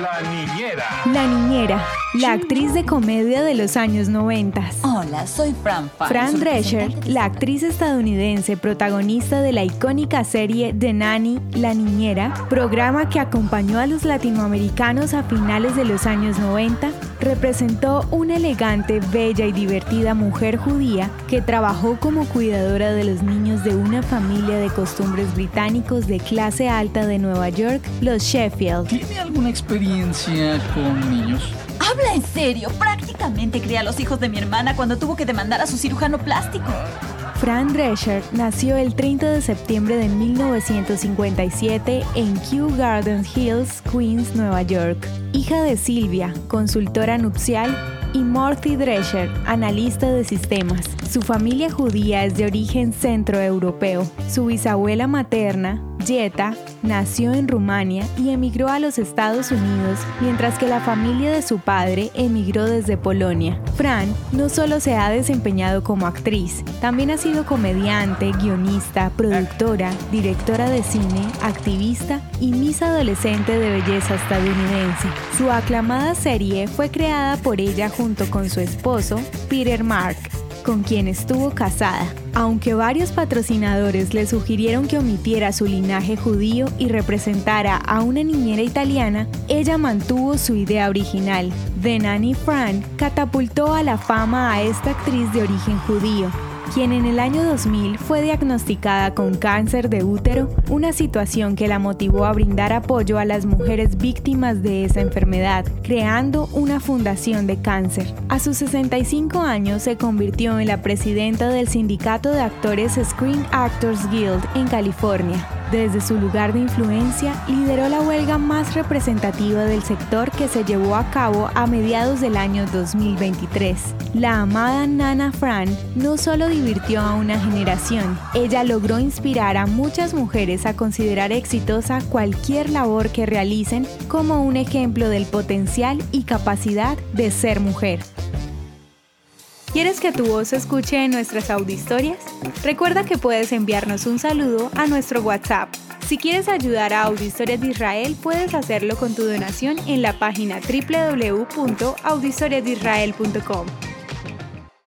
La niñera. La niñera, la actriz de comedia de los años 90. Hola, soy Fran Fine, Fran Drescher, la actriz estadounidense protagonista de la icónica serie The Nanny, La Niñera, programa que acompañó a los latinoamericanos a finales de los años 90, representó una elegante, bella y divertida mujer judía que trabajó como cuidadora de los niños de una familia de costumbres británicos de clase alta de Nueva York, los Sheffield. ¿Tiene alguna experiencia con niños? Habla en serio, prácticamente crié a los hijos de mi hermana cuando tuvo que demandar a su cirujano plástico. Fran Drescher nació el 30 de septiembre de 1957 en Kew Gardens Hills, Queens, Nueva York. Hija de Silvia, consultora nupcial, y Morty Drescher, analista de sistemas. Su familia judía es de origen centroeuropeo. Su bisabuela materna, Jetta, nació en Rumania y emigró a los Estados Unidos, mientras que la familia de su padre emigró desde Polonia. Fran no solo se ha desempeñado como actriz, también ha sido comediante, guionista, productora, directora de cine, activista y Miss Adolescente de Belleza estadounidense. Su aclamada serie fue creada por ella junto con su esposo, Peter Mark, con quien estuvo casada. Aunque varios patrocinadores le sugirieron que omitiera su linaje judío y representara a una niñera italiana, ella mantuvo su idea original. The Nanny Fran catapultó a la fama a esta actriz de origen judío, quien en el año 2000 fue diagnosticada con cáncer de útero, una situación que la motivó a brindar apoyo a las mujeres víctimas de esa enfermedad, creando una fundación de cáncer. A sus 65 años se convirtió en la presidenta del Sindicato de Actores Screen Actors Guild en California. Desde su lugar de influencia, lideró la huelga más representativa del sector que se llevó a cabo a mediados del año 2023. La amada Nana Fran no solo divirtió a una generación, ella logró inspirar a muchas mujeres a considerar exitosa cualquier labor que realicen como un ejemplo del potencial y capacidad de ser mujer. ¿Quieres que tu voz se escuche en nuestras audiohistorias? Recuerda que puedes enviarnos un saludo a nuestro WhatsApp. Si quieres ayudar a Audiohistorias de Israel, puedes hacerlo con tu donación en la página www.audiohistoriasdeisrael.com.